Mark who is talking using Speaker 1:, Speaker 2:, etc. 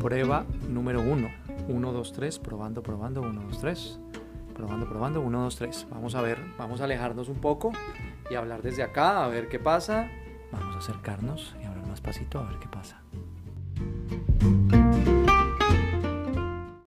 Speaker 1: Prueba número 1. 1, 2, 3, probando, probando, 1, 2, 3. Probando, probando, 1, 2, 3. Vamos a ver, vamos a alejarnos un poco y hablar desde acá, a ver qué pasa. Vamos a acercarnos y hablar más pasito, a ver qué pasa.